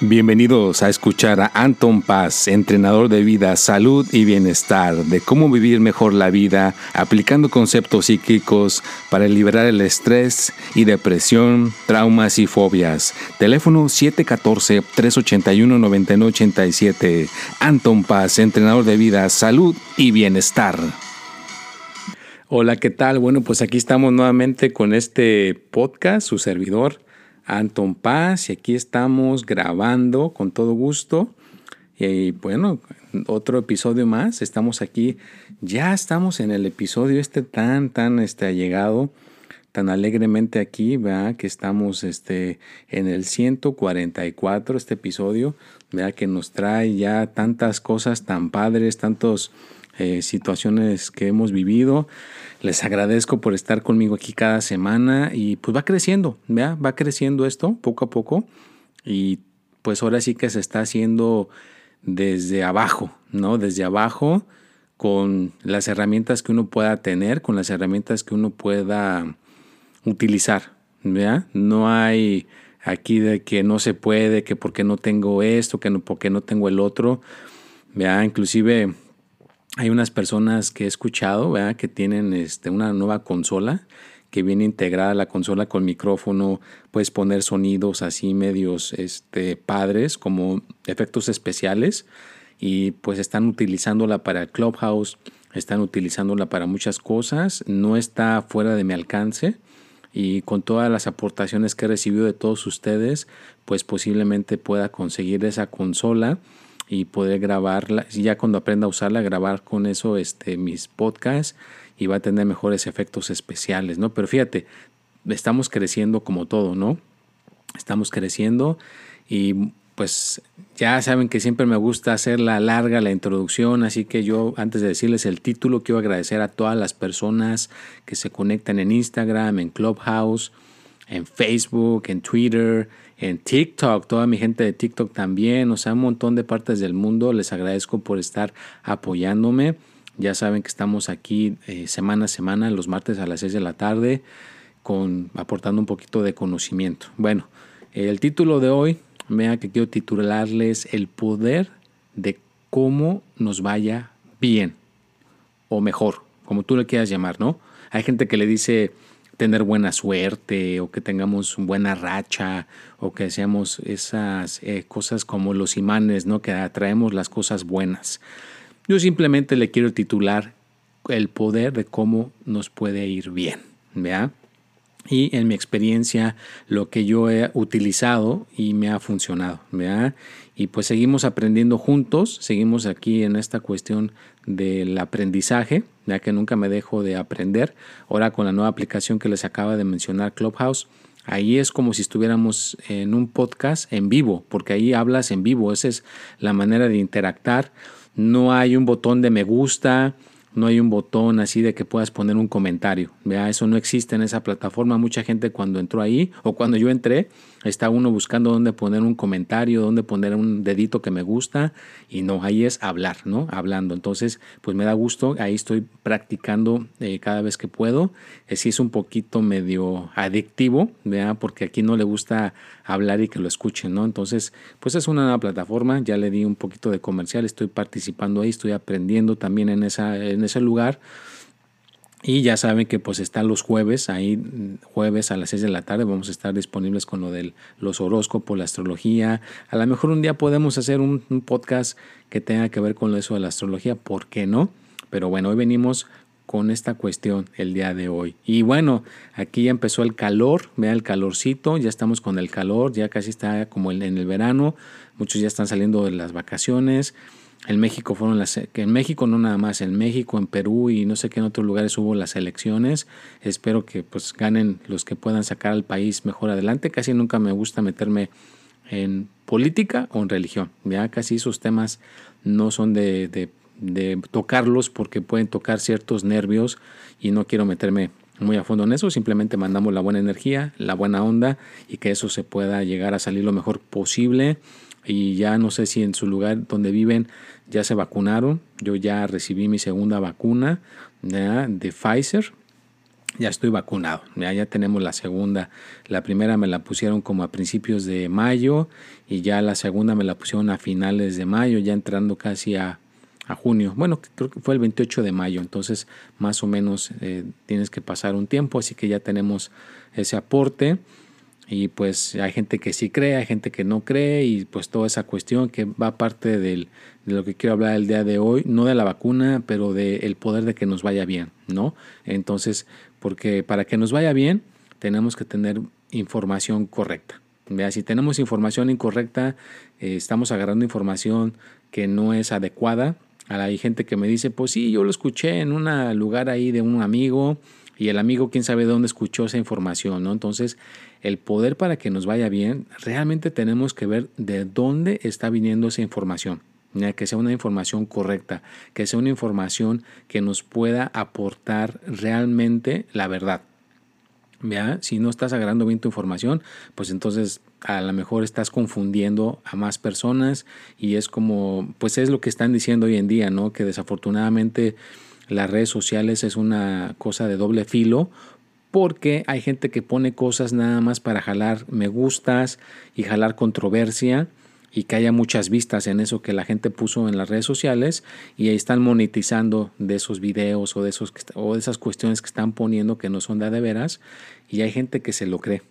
Bienvenidos a escuchar a Anton Paz, entrenador de vida, salud y bienestar, de cómo vivir mejor la vida aplicando conceptos psíquicos para liberar el estrés y depresión, traumas y fobias. Teléfono 714-381-9987. Anton Paz, entrenador de vida, salud y bienestar. Hola, ¿qué tal? Bueno, pues aquí estamos nuevamente con este podcast, su servidor. Anton Paz y aquí estamos grabando con todo gusto. Y bueno, otro episodio más. Estamos aquí, ya estamos en el episodio este tan, tan este, llegado tan alegremente aquí, ¿verdad? Que estamos este, en el 144, este episodio, ¿verdad? Que nos trae ya tantas cosas tan padres, tantas eh, situaciones que hemos vivido. Les agradezco por estar conmigo aquí cada semana y pues va creciendo, ¿vea? va creciendo esto poco a poco y pues ahora sí que se está haciendo desde abajo, ¿no? Desde abajo con las herramientas que uno pueda tener, con las herramientas que uno pueda utilizar, ¿vea? No hay aquí de que no se puede, que porque no tengo esto, que no, porque no tengo el otro, ¿vea? Inclusive hay unas personas que he escuchado que tienen este, una nueva consola que viene integrada la consola con micrófono, puedes poner sonidos así medios este, padres como efectos especiales y pues están utilizándola para el Clubhouse, están utilizándola para muchas cosas, no está fuera de mi alcance y con todas las aportaciones que he recibido de todos ustedes, pues posiblemente pueda conseguir esa consola y poder grabarla, ya cuando aprenda a usarla, grabar con eso este, mis podcasts y va a tener mejores efectos especiales, ¿no? Pero fíjate, estamos creciendo como todo, ¿no? Estamos creciendo y pues ya saben que siempre me gusta hacer la larga la introducción, así que yo antes de decirles el título quiero agradecer a todas las personas que se conectan en Instagram, en Clubhouse, en Facebook, en Twitter, en TikTok, toda mi gente de TikTok también, o sea, un montón de partes del mundo. Les agradezco por estar apoyándome. Ya saben que estamos aquí eh, semana a semana, los martes a las 6 de la tarde, con, aportando un poquito de conocimiento. Bueno, el título de hoy, vea que quiero titularles El poder de cómo nos vaya bien o mejor, como tú le quieras llamar, ¿no? Hay gente que le dice tener buena suerte o que tengamos buena racha o que seamos esas eh, cosas como los imanes, ¿no? Que atraemos las cosas buenas. Yo simplemente le quiero titular el poder de cómo nos puede ir bien, ¿vea? Y en mi experiencia, lo que yo he utilizado y me ha funcionado, ¿vea? Y pues seguimos aprendiendo juntos, seguimos aquí en esta cuestión del aprendizaje, ya que nunca me dejo de aprender. Ahora con la nueva aplicación que les acaba de mencionar, Clubhouse, ahí es como si estuviéramos en un podcast en vivo, porque ahí hablas en vivo, esa es la manera de interactar. No hay un botón de me gusta, no hay un botón así de que puedas poner un comentario. Vea, eso no existe en esa plataforma. Mucha gente cuando entró ahí o cuando yo entré, está uno buscando dónde poner un comentario, dónde poner un dedito que me gusta y no, ahí es hablar, ¿no? Hablando. Entonces, pues me da gusto, ahí estoy practicando eh, cada vez que puedo. Eh, sí es un poquito medio adictivo, vea, porque aquí no le gusta hablar y que lo escuchen, ¿no? Entonces, pues es una nueva plataforma, ya le di un poquito de comercial, estoy participando ahí, estoy aprendiendo también en, esa, ese lugar. Y ya saben que pues están los jueves, ahí jueves a las 6 de la tarde vamos a estar disponibles con lo de los horóscopos, la astrología. A lo mejor un día podemos hacer un, podcast que tenga que ver con eso de la astrología, ¿por qué no? Pero bueno, hoy venimos con esta cuestión el día de hoy. Y bueno, aquí ya empezó el calor, vea el calorcito, ya estamos con el calor, ya casi está como en el verano, muchos ya están saliendo de las vacaciones. En México fueron las en México no nada más, en México, en Perú y no sé qué en otros lugares hubo las elecciones. Espero que pues ganen los que puedan sacar al país mejor adelante. Casi nunca me gusta meterme en política o en religión. Ya casi esos temas no son de, de, de tocarlos porque pueden tocar ciertos nervios y no quiero meterme muy a fondo en eso, simplemente mandamos la buena energía, la buena onda y que eso se pueda llegar a salir lo mejor posible y ya no sé si en su lugar donde viven ya se vacunaron. Yo ya recibí mi segunda vacuna de Pfizer ya estoy vacunado, ya, ya tenemos la segunda. La primera me la pusieron como a principios de mayo y ya la segunda me la pusieron a finales de mayo, ya entrando casi a, junio. Bueno, creo que fue el 28 de mayo, entonces más o menos eh, tienes que pasar un tiempo, así que ya tenemos ese aporte. Y pues hay gente que sí cree, hay gente que no cree y pues toda esa cuestión que va parte de lo que quiero hablar el día de hoy, no de la vacuna, pero del poder de que nos vaya bien, ¿no? Entonces, porque para que nos vaya bien tenemos que tener información correcta. ¿vea? Si tenemos información incorrecta, eh, estamos agarrando información que no es adecuada. Hay gente que me dice, pues sí, yo lo escuché en un lugar ahí de un amigo y el amigo quién sabe dónde escuchó esa información, ¿no? Entonces, el poder para que nos vaya bien, realmente tenemos que ver de dónde está viniendo esa información que sea una información correcta, que sea una información que nos pueda aportar realmente la verdad. ¿Ya? Si no estás agarrando bien tu información, pues entonces a lo mejor estás confundiendo a más personas y es como, pues es lo que están diciendo hoy en día, ¿no? Que desafortunadamente las redes sociales es una cosa de doble filo porque hay gente que pone cosas nada más para jalar me gustas y jalar controversia y que haya muchas vistas en eso que la gente puso en las redes sociales y ahí están monetizando de esos videos o de, esos, o de esas cuestiones que están poniendo que no son de, de veras y hay gente que se lo cree.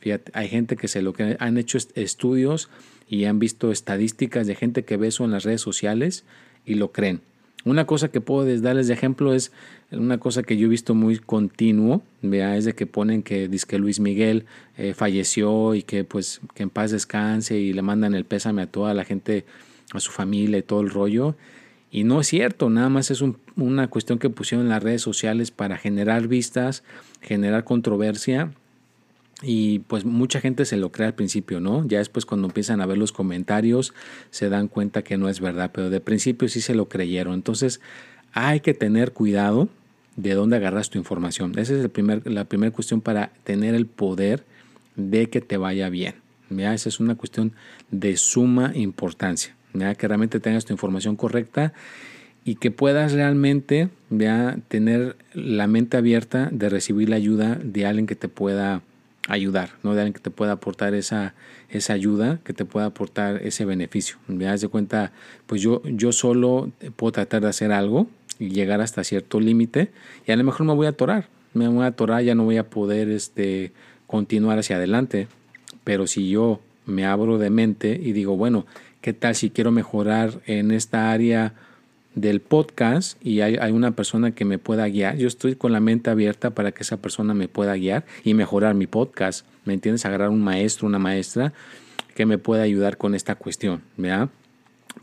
Fíjate, hay gente que se lo cree. Han hecho estudios y han visto estadísticas de gente que ve eso en las redes sociales y lo creen. Una cosa que puedo darles de ejemplo es una cosa que yo he visto muy continuo, vea, es de que ponen que dice que Luis Miguel eh, falleció y que pues que en paz descanse y le mandan el pésame a toda la gente, a su familia y todo el rollo. Y no es cierto, nada más es una cuestión que pusieron en las redes sociales para generar vistas, generar controversia y pues mucha gente se lo cree al principio, ¿no? Ya después cuando empiezan a ver los comentarios se dan cuenta que no es verdad, pero de principio sí se lo creyeron. Entonces hay que tener cuidado de dónde agarras tu información. Esa es el primer, la primera cuestión para tener el poder de que te vaya bien. ¿ya? Esa es una cuestión de suma importancia. ¿ya? Que realmente tengas tu información correcta y que puedas realmente ¿ya? tener la mente abierta de recibir la ayuda de alguien que te pueda ayudar, ¿no? De alguien que te pueda aportar esa, esa ayuda, que te pueda aportar ese beneficio. Me das de cuenta, pues yo, yo solo puedo tratar de hacer algo y llegar hasta cierto límite y a lo mejor me voy a atorar, me voy a atorar, ya no voy a poder este, continuar hacia adelante. Pero si yo me abro de mente y digo, bueno, ¿qué tal si quiero mejorar en esta área? Del podcast y hay, una persona que me pueda guiar, yo estoy con la mente abierta para que esa persona me pueda guiar y mejorar mi podcast. ¿Me entiendes? Agarrar un maestro, una maestra que me pueda ayudar con esta cuestión, ¿verdad?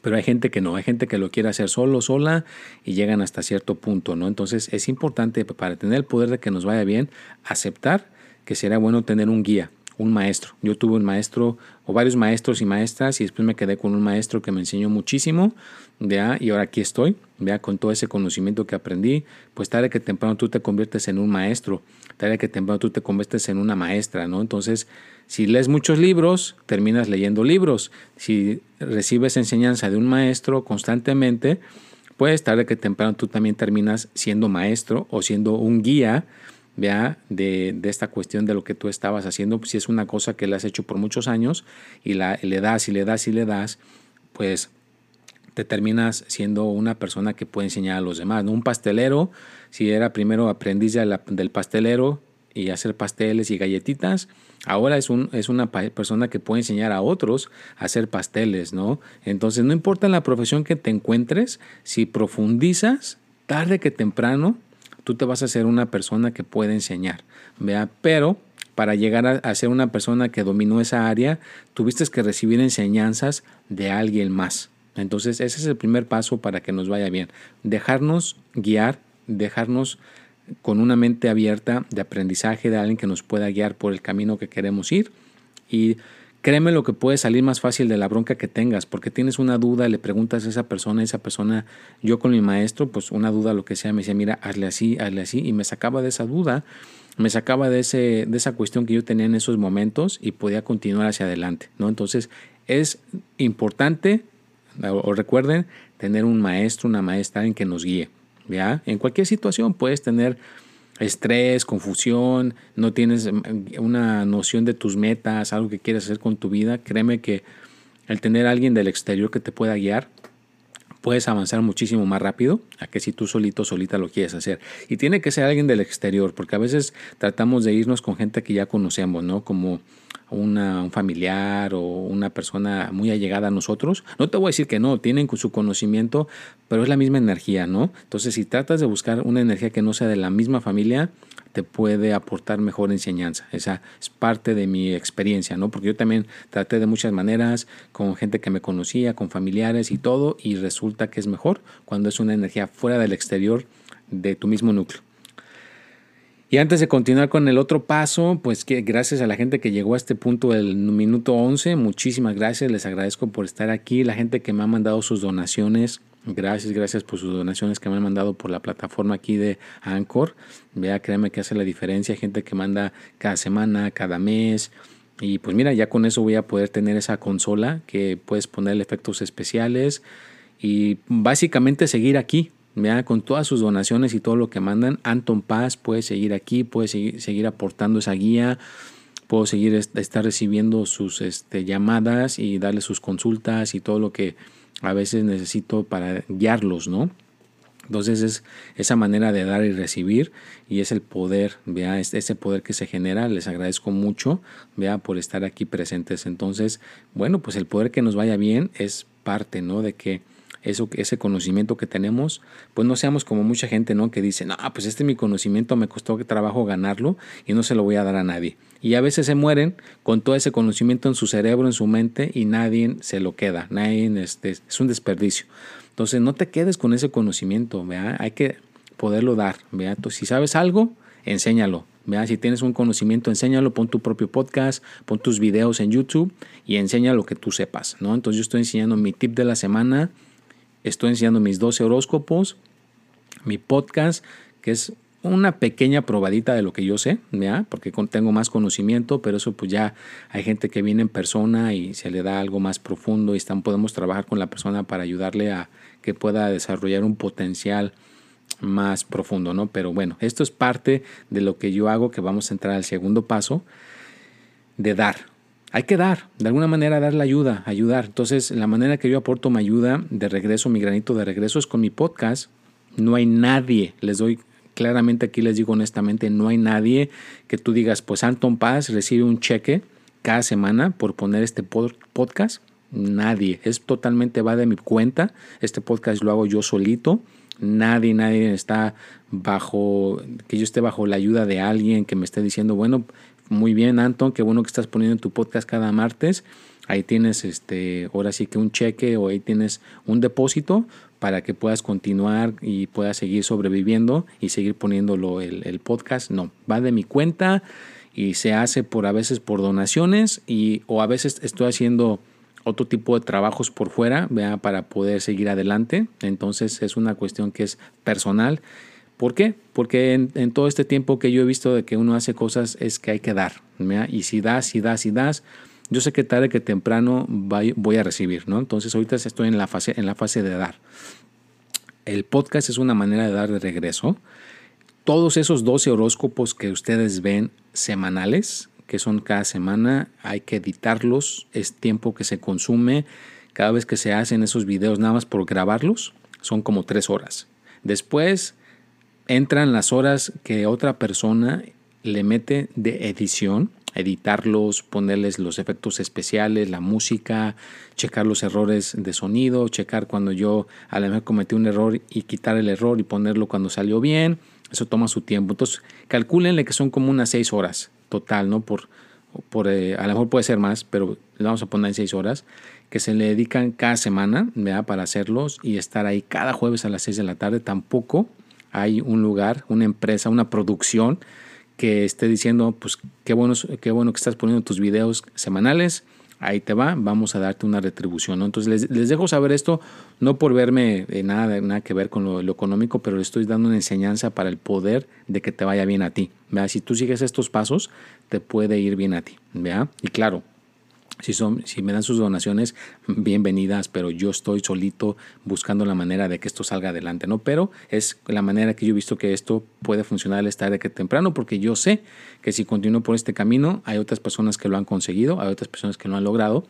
Pero hay gente que no, hay gente que lo quiere hacer solo, sola y llegan hasta cierto punto, ¿no? Entonces es importante para tener el poder de que nos vaya bien, aceptar que sería bueno tener un guía, un maestro. Yo tuve un maestro o varios maestros y maestras y después me quedé con un maestro que me enseñó muchísimo, ¿vea? y ahora aquí estoy, vea con todo ese conocimiento que aprendí, pues tarde que temprano tú te conviertes en un maestro, tarde que temprano tú te conviertes en una maestra, ¿no? Entonces, si lees muchos libros, terminas leyendo libros. Si recibes enseñanza de un maestro constantemente, pues tarde que temprano tú también terminas siendo maestro o siendo un guía vea de, esta cuestión de lo que tú estabas haciendo, si es una cosa que le has hecho por muchos años y la, le das y le das y le das, pues te terminas siendo una persona que puede enseñar a los demás. ¿no? Un pastelero, si era primero aprendiz del pastelero y hacer pasteles y galletitas, ahora es, un, es una persona que puede enseñar a otros a hacer pasteles, ¿no? Entonces, no importa la profesión que te encuentres, si profundizas, tarde que temprano, tú te vas a ser una persona que puede enseñar, ¿vea? Pero para llegar a, ser una persona que dominó esa área, tuviste que recibir enseñanzas de alguien más. Entonces, ese es el primer paso para que nos vaya bien. Dejarnos guiar, dejarnos con una mente abierta de aprendizaje de alguien que nos pueda guiar por el camino que queremos ir y Créeme lo que puede salir más fácil de la bronca que tengas, porque tienes una duda, le preguntas a esa persona, esa persona, yo con mi maestro, pues una duda, lo que sea, me decía, mira, hazle así, hazle así, y me sacaba de esa duda, me sacaba de, ese, de esa cuestión que yo tenía en esos momentos y podía continuar hacia adelante, ¿no? Entonces, es importante, o recuerden, tener un maestro, una maestra en que nos guíe, ¿ya? En cualquier situación puedes tener estrés, confusión, no tienes mm, una noción de tus metas, algo que quieres hacer con tu vida, créeme que el tener a alguien del exterior que te pueda guiar, puedes avanzar muchísimo más rápido a que si tú solito, solita lo quieres hacer. Y tiene que ser alguien del exterior, porque a veces tratamos de irnos con gente que ya conocemos, ¿no? Como un familiar o una persona muy allegada a nosotros. No te voy a decir que no, tienen su conocimiento, pero es la misma energía, ¿no? Entonces, si tratas de buscar una energía que no sea de la misma familia, te puede aportar mejor enseñanza. Esa es parte de mi experiencia, ¿no? Porque yo también traté de muchas maneras con gente que me conocía, con familiares y todo, y resulta que es mejor cuando es una energía fuera del exterior de tu mismo núcleo. Y antes de continuar con el otro paso, pues que gracias a la gente que llegó a este punto del minuto 11, muchísimas gracias, les agradezco por estar aquí, la gente que me ha mandado sus donaciones, gracias, gracias por sus donaciones que me han mandado por la plataforma aquí de Anchor, vea, créanme que hace la diferencia, gente que manda cada semana, cada mes, y pues mira, ya con eso voy a poder tener esa consola que puedes poner efectos especiales y básicamente seguir aquí, con todas sus donaciones y todo lo que mandan, Anton Paz puede seguir aquí, puede seguir, aportando esa guía, puedo seguir estar recibiendo sus este, llamadas y darle sus consultas y todo lo que a veces necesito para guiarlos, ¿no? Entonces es esa manera de dar y recibir y es el poder, vea, ese poder que se genera, les agradezco mucho, vea, por estar aquí presentes. Entonces, bueno, pues el poder que nos vaya bien es parte, ¿no? De que eso, ese conocimiento que tenemos, pues no seamos como mucha gente, ¿no? Que dice, no, pues este es mi conocimiento, me costó trabajo ganarlo y no se lo voy a dar a nadie. Y a veces se mueren con todo ese conocimiento en su cerebro, en su mente y nadie se lo queda, nadie, este, es un desperdicio. Entonces no te quedes con ese conocimiento, ¿vea? hay que poderlo dar. ¿vea? Si sabes algo, enséñalo. ¿vea? Si tienes un conocimiento, enséñalo, pon tu propio podcast, pon tus videos en YouTube y enseña lo que tú sepas. ¿no? Entonces yo estoy enseñando mi tip de la semana, Estoy enseñando mis 12 horóscopos, mi podcast, que es una pequeña probadita de lo que yo sé, porque tengo más conocimiento, pero eso pues ya hay gente que viene en persona y se le da algo más profundo y están, podemos trabajar con la persona para ayudarle a que pueda desarrollar un potencial más profundo, ¿no? Pero bueno, esto es parte de lo que yo hago, que vamos a entrar al segundo paso de dar, hay que dar, de alguna manera dar la ayuda, ayudar. Entonces, la manera que yo aporto mi ayuda de regreso, mi granito de regreso es con mi podcast. No hay nadie, les doy claramente aquí, les digo honestamente, no hay nadie que tú digas, pues Anton Paz recibe un cheque cada semana por poner este podcast. Nadie, es totalmente va de mi cuenta. Este podcast lo hago yo solito. Nadie, nadie está bajo, que yo esté bajo la ayuda de alguien que me esté diciendo, bueno, muy bien, Anton, qué bueno que estás poniendo tu podcast cada martes. Ahí tienes este, ahora sí que un cheque o ahí tienes un depósito para que puedas continuar y puedas seguir sobreviviendo y seguir poniéndolo el, el podcast. No, va de mi cuenta y se hace por a veces por donaciones y o a veces estoy haciendo otro tipo de trabajos por fuera ¿vea? para poder seguir adelante. Entonces es una cuestión que es personal ¿Por qué? Porque en, todo este tiempo que yo he visto de que uno hace cosas es que hay que dar. Y si das, y das, y das, yo sé que tarde que temprano voy a recibir, ¿no? Entonces ahorita estoy en la fase, en la fase de dar. El podcast es una manera de dar de regreso. Todos esos 12 horóscopos que ustedes ven semanales, que son cada semana, hay que editarlos, es tiempo que se consume. Cada vez que se hacen esos videos, nada más por grabarlos, son como tres horas. Después entran las horas que otra persona le mete de edición, editarlos, ponerles los efectos especiales, la música, checar los errores de sonido, checar cuando yo a lo mejor cometí un error y quitar el error y ponerlo cuando salió bien. Eso toma su tiempo. Entonces, calcúlenle que son como unas seis horas total, ¿no? Por, por eh, a lo mejor puede ser más, pero le vamos a poner en seis horas, que se le dedican cada semana, ¿verdad? Para hacerlos y estar ahí cada jueves a las seis de la tarde. Tampoco hay un lugar, una empresa, una producción que esté diciendo, pues qué bueno, qué bueno que estás poniendo tus videos semanales, ahí te va, vamos a darte una retribución. Entonces les, dejo saber esto, no por verme eh, nada, nada que ver con lo, económico, pero le estoy dando una enseñanza para el poder de que te vaya bien a ti. ¿vea? Si tú sigues estos pasos, te puede ir bien a ti. ¿vea? Y claro, si, son, si me dan sus donaciones, bienvenidas, pero yo estoy solito buscando la manera de que esto salga adelante, ¿no? Pero es la manera que yo he visto que esto puede funcionar esta tarde que temprano, porque yo sé que si continúo por este camino, hay otras personas que lo han conseguido, hay otras personas que lo han logrado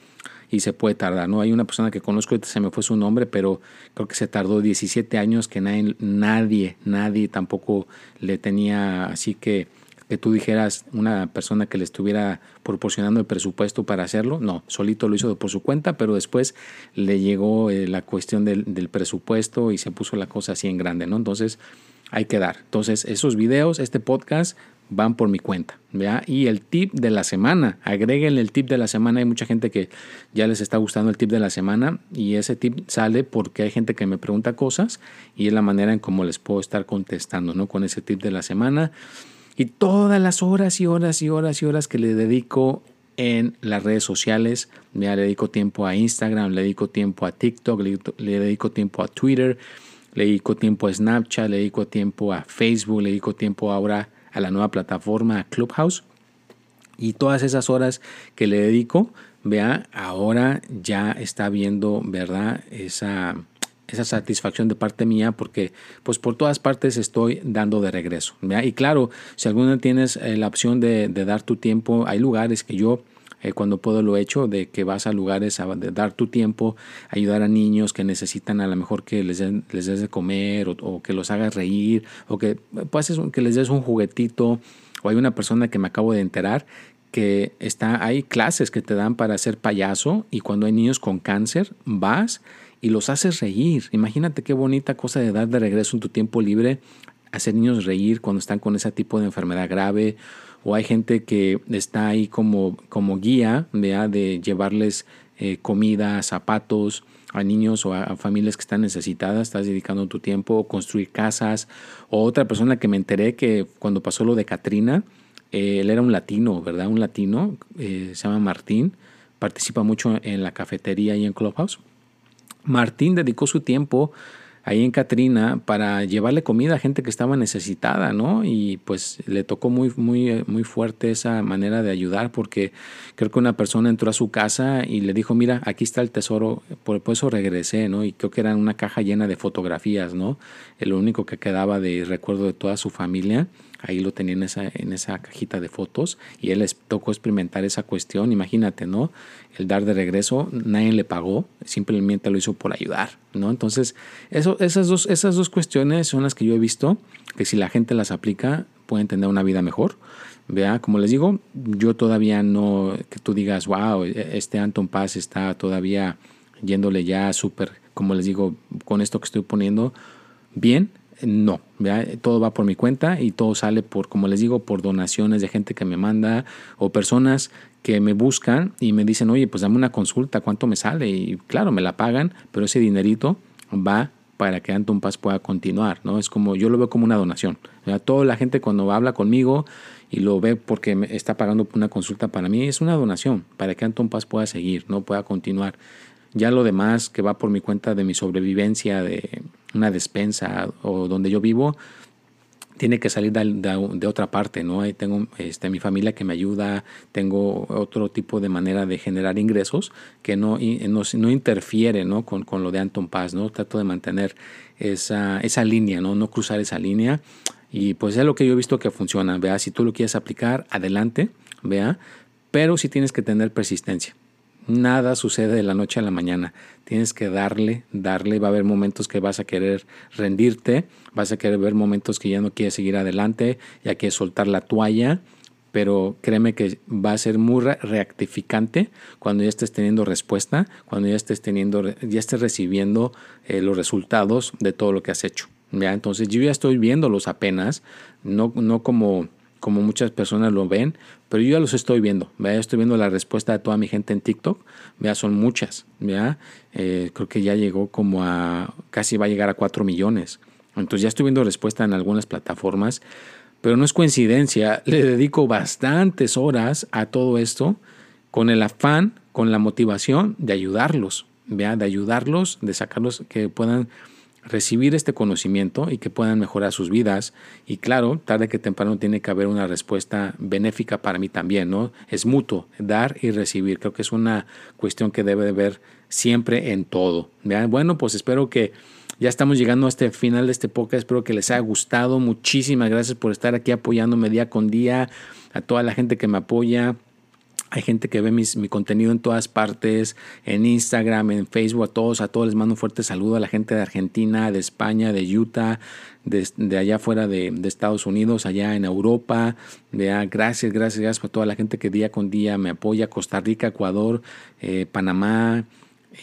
y se puede tardar, ¿no? Hay una persona que conozco, se me fue su nombre, pero creo que se tardó 17 años que nadie, nadie, nadie tampoco le tenía así que que tú dijeras una persona que le estuviera proporcionando el presupuesto para hacerlo. No, solito lo hizo por su cuenta, pero después le llegó eh, la cuestión del, presupuesto y se puso la cosa así en grande, ¿no? Entonces hay que dar. Entonces esos videos, este podcast van por mi cuenta. ¿vea? Y el tip de la semana, agréguenle el tip de la semana. Hay mucha gente que ya les está gustando el tip de la semana y ese tip sale porque hay gente que me pregunta cosas y es la manera en cómo les puedo estar contestando, ¿no? Con ese tip de la semana y todas las horas y horas y horas y horas que le dedico en las redes sociales. Ya le dedico tiempo a Instagram, le dedico tiempo a TikTok, le, dedico tiempo a Twitter, le dedico tiempo a Snapchat, le dedico tiempo a Facebook, le dedico tiempo ahora a la nueva plataforma Clubhouse. Y todas esas horas que le dedico, vea, ahora ya está viendo, ¿verdad? Esa esa satisfacción de parte mía porque pues por todas partes estoy dando de regreso. Y claro, si alguna tienes eh, la opción de, dar tu tiempo, hay lugares que yo eh, cuando puedo lo he hecho, de que vas a lugares a dar tu tiempo, ayudar a niños que necesitan a lo mejor que les, les des de comer o, que los hagas reír o que, pues, que les des un juguetito. O hay una persona que me acabo de enterar que está, hay clases que te dan para ser payaso y cuando hay niños con cáncer vas y los haces reír. Imagínate qué bonita cosa de dar de regreso en tu tiempo libre, hacer niños reír cuando están con ese tipo de enfermedad grave. O hay gente que está ahí como, como guía de llevarles eh, comida, zapatos a niños o a, familias que están necesitadas, estás dedicando tu tiempo, construir casas. O otra persona que me enteré que cuando pasó lo de Katrina, eh, él era un latino, ¿verdad? Un latino, eh, se llama Martín, participa mucho en la cafetería y en Clubhouse Martín dedicó su tiempo ahí en Catrina para llevarle comida a gente que estaba necesitada, ¿no? Y pues le tocó muy, muy, muy fuerte esa manera de ayudar porque creo que una persona entró a su casa y le dijo, mira, aquí está el tesoro, por eso regresé, ¿no? Y creo que era una caja llena de fotografías, ¿no? El único que quedaba de recuerdo de toda su familia ahí lo tenía en esa, en esa cajita de fotos y él les tocó experimentar esa cuestión, imagínate, ¿no? El dar de regreso, nadie le pagó, simplemente lo hizo por ayudar, ¿no? Entonces, eso, esas, dos, esas dos cuestiones son las que yo he visto que si la gente las aplica pueden tener una vida mejor. Vea, como les digo, yo todavía no, que tú digas, wow, este Anton Paz está todavía yéndole ya súper, como les digo, con esto que estoy poniendo, bien, no, todo va por mi cuenta y todo sale por, como les digo, por donaciones de gente que me manda o personas que me buscan y me dicen, oye, pues dame una consulta, ¿cuánto me sale? Y claro, me la pagan, pero ese dinerito va para que Anton Paz pueda continuar, ¿no? Es como, yo lo veo como una donación. Toda la gente cuando habla conmigo y lo ve porque me está pagando una consulta para mí, es una donación para que Anton Paz pueda seguir, ¿no? Pueda continuar. Ya lo demás que va por mi cuenta de mi sobrevivencia, de una despensa o donde yo vivo, tiene que salir de, otra parte, ¿no? Ahí tengo este, mi familia que me ayuda, tengo otro tipo de manera de generar ingresos que no, no, interfiere ¿no? Con, con, lo de Anton Paz, ¿no? Trato de mantener esa, esa línea, ¿no? No cruzar esa línea. Y pues es lo que yo he visto que funciona, vea, si tú lo quieres aplicar, adelante, vea, pero sí tienes que tener persistencia. Nada sucede de la noche a la mañana. Tienes que darle, darle. Va a haber momentos que vas a querer rendirte, vas a querer ver momentos que ya no quieres seguir adelante, ya quieres soltar la toalla. Pero créeme que va a ser muy reactificante cuando ya estés teniendo respuesta, cuando ya estés teniendo, ya estés recibiendo eh, los resultados de todo lo que has hecho. ¿ya? Entonces yo ya estoy viéndolos apenas, no, no como como muchas personas lo ven, pero yo ya los estoy viendo. ¿vea? Estoy viendo la respuesta de toda mi gente en TikTok. ¿vea? Son muchas. ¿vea? Eh, creo que ya llegó como a, casi va a llegar a 4 millones. Entonces ya estoy viendo respuesta en algunas plataformas, pero no es coincidencia. Le dedico bastantes horas a todo esto con el afán, con la motivación de ayudarlos, ¿vea? de ayudarlos, de sacarlos, que puedan recibir este conocimiento y que puedan mejorar sus vidas. Y claro, tarde que temprano tiene que haber una respuesta benéfica para mí también, ¿no? Es mutuo, dar y recibir. Creo que es una cuestión que debe de ver siempre en todo. Bueno, pues espero que ya estamos llegando a este final de este podcast. Espero que les haya gustado. Muchísimas gracias por estar aquí apoyándome día con día. A toda la gente que me apoya hay gente que ve mi contenido en todas partes, en Instagram, en Facebook, a todos, a todos les mando un fuerte saludo a la gente de Argentina, de España, de Utah, de, allá fuera de, Estados Unidos, allá en Europa. gracias, gracias, gracias por toda la gente que día con día me apoya, Costa Rica, Ecuador, eh, Panamá,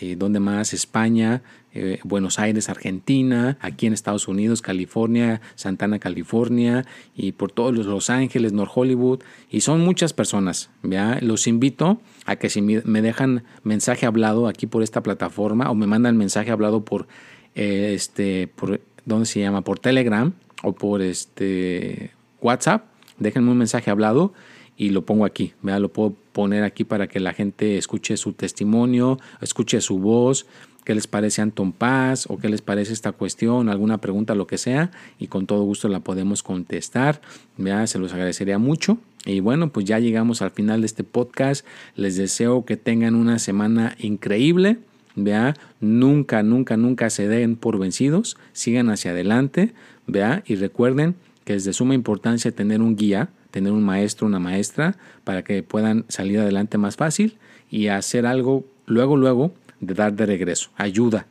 eh, donde más? España, eh, Buenos Aires, Argentina, aquí en Estados Unidos, California, Santana, California, y por todos los Los Ángeles, North Hollywood, y son muchas personas. ¿ya? Los invito a que si me dejan mensaje hablado aquí por esta plataforma o me mandan mensaje hablado por, eh, este, por ¿dónde se llama? Por Telegram o por este WhatsApp, déjenme un mensaje hablado y lo pongo aquí. ¿ya? Lo puedo poner aquí para que la gente escuche su testimonio, escuche su voz, qué les parece Anton Paz o qué les parece esta cuestión, alguna pregunta, lo que sea, y con todo gusto la podemos contestar. ¿ya? Se los agradecería mucho. Y bueno, pues ya llegamos al final de este podcast. Les deseo que tengan una semana increíble. ¿vea? Nunca, nunca, nunca se den por vencidos. Sigan hacia adelante. ¿vea? Y recuerden que es de suma importancia tener un guía tener un maestro, una maestra, para que puedan salir adelante más fácil y hacer algo luego, luego de dar de regreso. Ayuda.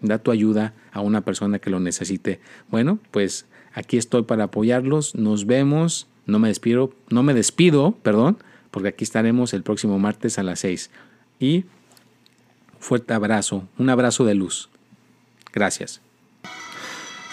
Da tu ayuda a una persona que lo necesite. Bueno, pues aquí estoy para apoyarlos. Nos vemos. No me despido, no me despido, perdón, porque aquí estaremos el próximo martes a las 6. Y fuerte abrazo, un abrazo de luz. Gracias.